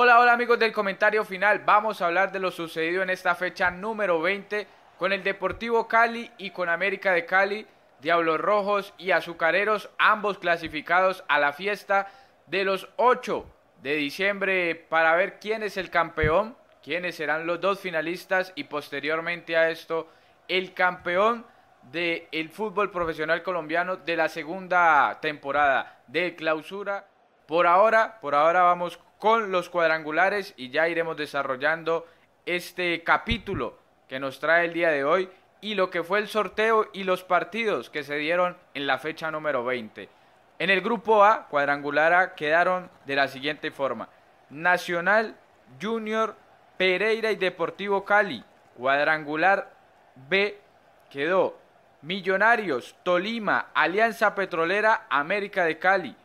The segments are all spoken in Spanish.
Hola, hola amigos del comentario final. Vamos a hablar de lo sucedido en esta fecha número 20 con el Deportivo Cali y con América de Cali, Diablos Rojos y Azucareros, ambos clasificados a la fiesta de los 8 de diciembre para ver quién es el campeón, quiénes serán los dos finalistas y posteriormente a esto el campeón del fútbol profesional colombiano de la segunda temporada de clausura. Por ahora, por ahora vamos con los cuadrangulares y ya iremos desarrollando este capítulo que nos trae el día de hoy y lo que fue el sorteo y los partidos que se dieron en la fecha número 20. En el grupo A, cuadrangular A, quedaron de la siguiente forma. Nacional, Junior, Pereira y Deportivo Cali. Cuadrangular B quedó Millonarios, Tolima, Alianza Petrolera, América de Cali.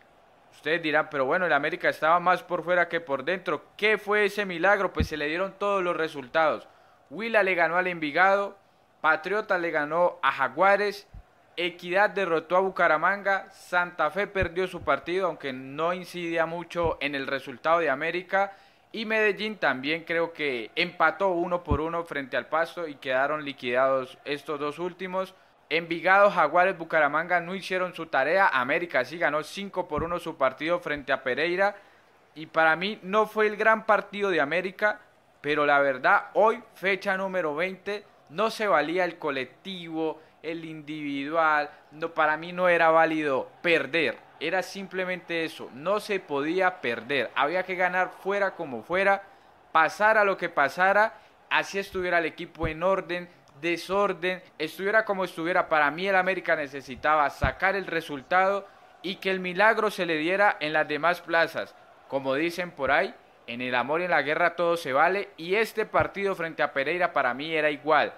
Ustedes dirán, pero bueno, el América estaba más por fuera que por dentro. ¿Qué fue ese milagro? Pues se le dieron todos los resultados. Huila le ganó al Envigado, Patriota le ganó a Jaguares, Equidad derrotó a Bucaramanga, Santa Fe perdió su partido, aunque no incidía mucho en el resultado de América. Y Medellín también creo que empató uno por uno frente al Pasto y quedaron liquidados estos dos últimos. Envigado, Jaguares, Bucaramanga no hicieron su tarea. América sí ganó 5 por 1 su partido frente a Pereira. Y para mí no fue el gran partido de América, pero la verdad, hoy, fecha número 20, no se valía el colectivo, el individual, no, para mí no era válido perder, era simplemente eso, no se podía perder, había que ganar fuera como fuera, pasara lo que pasara, así estuviera el equipo en orden, desorden, estuviera como estuviera, para mí el América necesitaba sacar el resultado y que el milagro se le diera en las demás plazas, como dicen por ahí, en el amor y en la guerra todo se vale y este partido frente a Pereira para mí era igual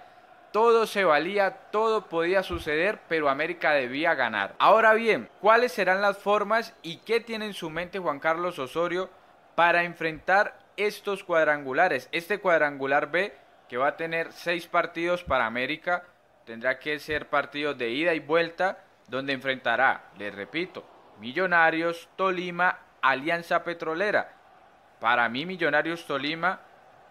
todo se valía, todo podía suceder, pero América debía ganar. Ahora bien, ¿cuáles serán las formas y qué tiene en su mente Juan Carlos Osorio para enfrentar estos cuadrangulares? Este cuadrangular B, que va a tener seis partidos para América, tendrá que ser partidos de ida y vuelta, donde enfrentará, les repito, Millonarios, Tolima, Alianza Petrolera. Para mí, Millonarios, Tolima,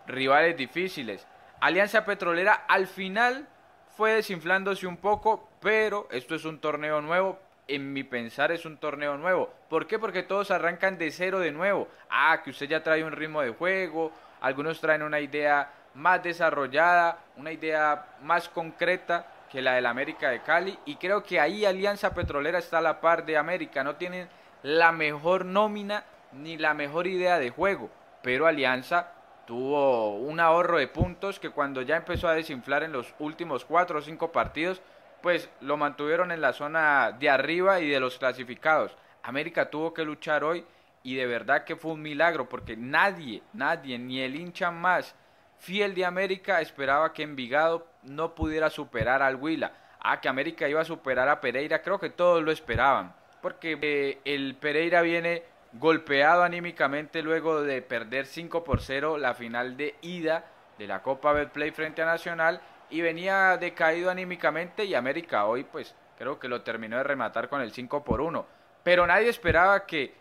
rivales difíciles. Alianza Petrolera al final fue desinflándose un poco, pero esto es un torneo nuevo. En mi pensar es un torneo nuevo. ¿Por qué? Porque todos arrancan de cero de nuevo. Ah, que usted ya trae un ritmo de juego, algunos traen una idea más desarrollada, una idea más concreta que la del América de Cali. Y creo que ahí Alianza Petrolera está a la par de América. No tienen la mejor nómina ni la mejor idea de juego. Pero Alianza tuvo un ahorro de puntos que cuando ya empezó a desinflar en los últimos cuatro o cinco partidos, pues lo mantuvieron en la zona de arriba y de los clasificados. América tuvo que luchar hoy y de verdad que fue un milagro porque nadie, nadie, ni el hincha más fiel de América esperaba que Envigado no pudiera superar al Huila. Ah, que América iba a superar a Pereira, creo que todos lo esperaban, porque eh, el Pereira viene golpeado anímicamente luego de perder 5 por 0 la final de ida de la Copa Betplay frente a Nacional y venía decaído anímicamente y América hoy pues creo que lo terminó de rematar con el 5 por 1. Pero nadie esperaba que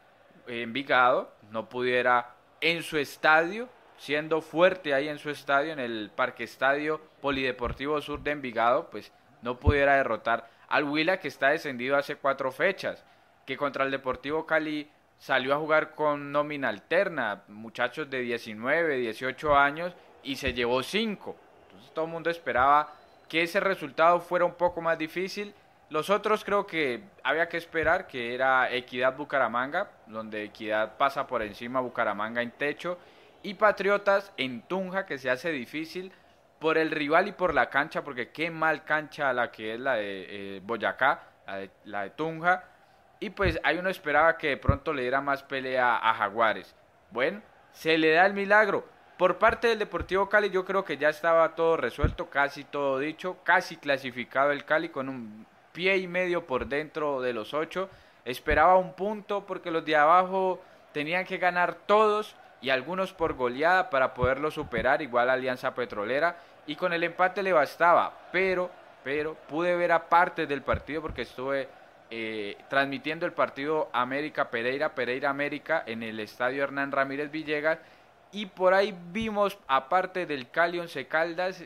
Envigado no pudiera en su estadio, siendo fuerte ahí en su estadio, en el Parque Estadio Polideportivo Sur de Envigado, pues no pudiera derrotar al Huila que está descendido hace cuatro fechas, que contra el Deportivo Cali salió a jugar con nómina alterna, muchachos de 19, 18 años, y se llevó 5. Entonces todo el mundo esperaba que ese resultado fuera un poco más difícil. Los otros creo que había que esperar, que era Equidad Bucaramanga, donde Equidad pasa por encima Bucaramanga en techo, y Patriotas en Tunja, que se hace difícil por el rival y por la cancha, porque qué mal cancha la que es la de eh, Boyacá, la de Tunja y pues ahí uno esperaba que de pronto le diera más pelea a Jaguares. Bueno, se le da el milagro. Por parte del Deportivo Cali yo creo que ya estaba todo resuelto, casi todo dicho, casi clasificado el Cali con un pie y medio por dentro de los ocho. Esperaba un punto porque los de abajo tenían que ganar todos y algunos por goleada para poderlo superar, igual Alianza Petrolera. Y con el empate le bastaba, pero, pero pude ver a parte del partido porque estuve eh, transmitiendo el partido América Pereira, Pereira América en el estadio Hernán Ramírez Villegas Y por ahí vimos, aparte del Cali Once Caldas,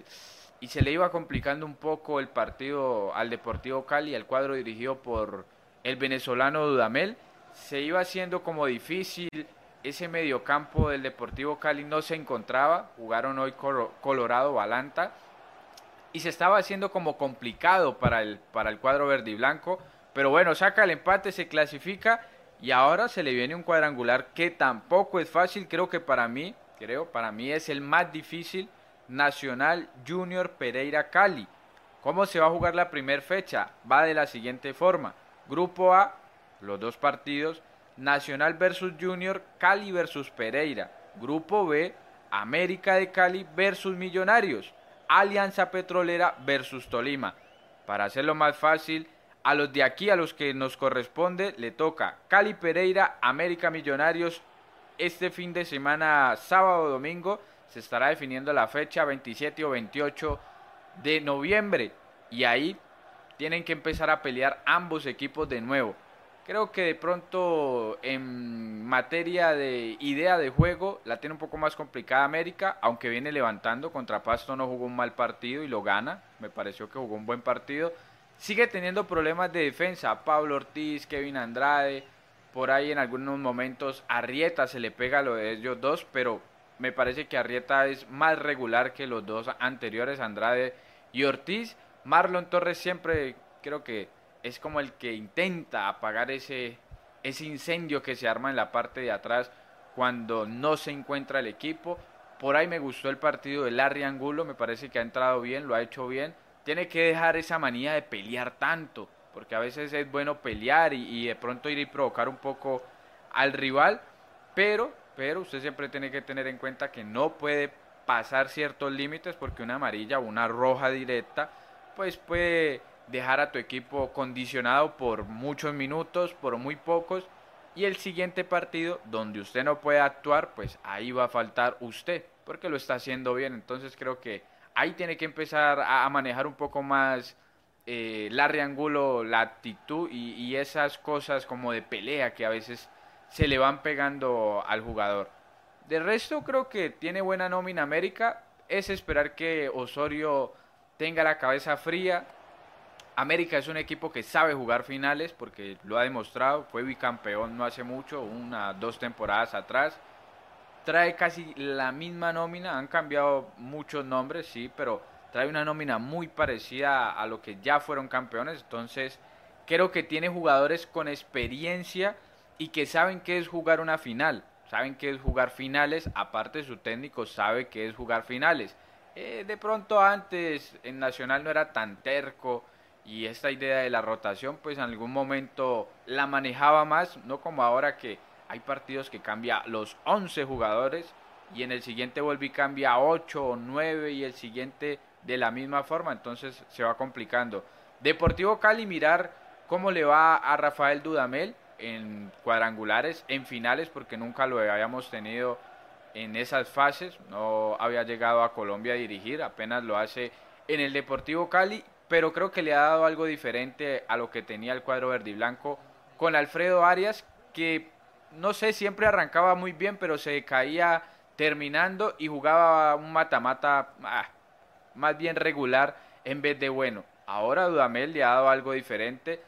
y se le iba complicando un poco el partido al Deportivo Cali, al cuadro dirigido por el venezolano Dudamel. Se iba haciendo como difícil, ese mediocampo del Deportivo Cali no se encontraba, jugaron hoy Colorado Balanta y se estaba haciendo como complicado para el, para el cuadro verde y blanco, pero bueno, saca el empate, se clasifica y ahora se le viene un cuadrangular que tampoco es fácil, creo que para mí, creo, para mí es el más difícil, Nacional Junior Pereira Cali. ¿Cómo se va a jugar la primera fecha? Va de la siguiente forma. Grupo A, los dos partidos, Nacional versus Junior, Cali versus Pereira. Grupo B, América de Cali versus Millonarios. Alianza Petrolera versus Tolima. Para hacerlo más fácil, a los de aquí, a los que nos corresponde, le toca Cali Pereira, América Millonarios. Este fin de semana, sábado o domingo, se estará definiendo la fecha 27 o 28 de noviembre. Y ahí tienen que empezar a pelear ambos equipos de nuevo. Creo que de pronto en materia de idea de juego la tiene un poco más complicada América, aunque viene levantando. Contra Pasto no jugó un mal partido y lo gana. Me pareció que jugó un buen partido. Sigue teniendo problemas de defensa. Pablo Ortiz, Kevin Andrade. Por ahí en algunos momentos Arrieta se le pega a lo de ellos dos, pero me parece que Arrieta es más regular que los dos anteriores, Andrade y Ortiz. Marlon Torres siempre creo que es como el que intenta apagar ese, ese incendio que se arma en la parte de atrás cuando no se encuentra el equipo. Por ahí me gustó el partido de Larry Angulo, me parece que ha entrado bien, lo ha hecho bien. Tiene que dejar esa manía de pelear tanto, porque a veces es bueno pelear y, de pronto ir y provocar un poco al rival, pero, pero usted siempre tiene que tener en cuenta que no puede pasar ciertos límites porque una amarilla o una roja directa pues puede dejar a tu equipo condicionado por muchos minutos, por muy pocos, y el siguiente partido donde usted no puede actuar, pues ahí va a faltar usted, porque lo está haciendo bien. Entonces creo que ahí tiene que empezar a, manejar un poco más eh, la reangulo, la actitud y, y esas cosas como de pelea que a veces se le van pegando al jugador. De resto creo que tiene buena nómina América. Es esperar que Osorio tenga la cabeza fría, América es un equipo que sabe jugar finales porque lo ha demostrado, fue bicampeón no hace mucho, una, dos temporadas atrás. Trae casi la misma nómina, han cambiado muchos nombres, sí, pero trae una nómina muy parecida a lo que ya fueron campeones. Entonces, creo que tiene jugadores con experiencia y que saben qué es jugar una final, saben qué es jugar finales, aparte su técnico sabe qué es jugar finales. Eh, de pronto antes en Nacional no era tan terco y esta idea de la rotación pues en algún momento la manejaba más, no como ahora que hay partidos que cambia los 11 jugadores y en el siguiente vuelve y cambia 8 o 9 y el siguiente de la misma forma, entonces se va complicando. Deportivo Cali mirar cómo le va a Rafael Dudamel en cuadrangulares, en finales, porque nunca lo habíamos tenido en esas fases, no había llegado a Colombia a dirigir, apenas lo hace en el Deportivo Cali pero creo que le ha dado algo diferente a lo que tenía el cuadro verde y blanco con Alfredo Arias, que no sé, siempre arrancaba muy bien, pero se caía terminando y jugaba un mata-mata ah, más bien regular en vez de bueno. Ahora Dudamel le ha dado algo diferente.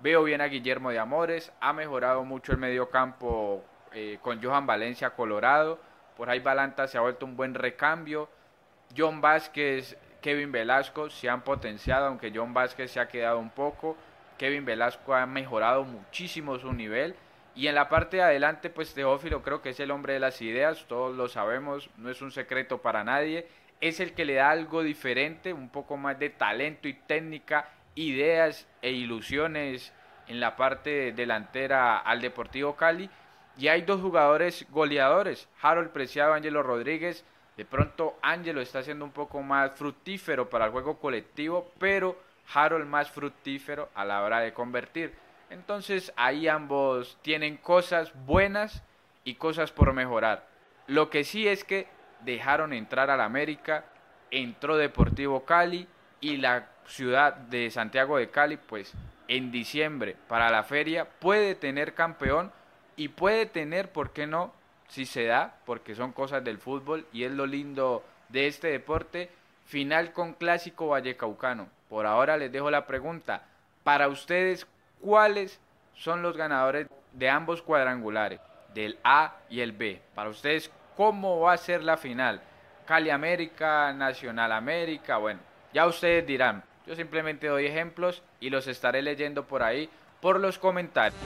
Veo bien a Guillermo de Amores, ha mejorado mucho el medio campo eh, con Johan Valencia Colorado. Por ahí Balanta se ha vuelto un buen recambio. John Vázquez Kevin Velasco se han potenciado, aunque John Vázquez se ha quedado un poco. Kevin Velasco ha mejorado muchísimo su nivel. Y en la parte de adelante, pues Teófilo creo que es el hombre de las ideas, todos lo sabemos, no es un secreto para nadie. Es el que le da algo diferente, un poco más de talento y técnica, ideas e ilusiones en la parte delantera al Deportivo Cali. Y hay dos jugadores goleadores, Harold Preciado, Ángelo Rodríguez, de pronto Angelo está siendo un poco más fructífero para el juego colectivo, pero Harold más fructífero a la hora de convertir. Entonces ahí ambos tienen cosas buenas y cosas por mejorar. Lo que sí es que dejaron entrar al América, entró Deportivo Cali y la ciudad de Santiago de Cali, pues en diciembre para la feria puede tener campeón y puede tener, ¿por qué no?, si se da, porque son cosas del fútbol y es lo lindo de este deporte. Final con clásico vallecaucano. Por ahora les dejo la pregunta. Para ustedes, ¿cuáles son los ganadores de ambos cuadrangulares? Del A y el B. Para ustedes, ¿cómo va a ser la final? Cali América, Nacional América, bueno, ya ustedes dirán. Yo simplemente doy ejemplos y los estaré leyendo por ahí por los comentarios.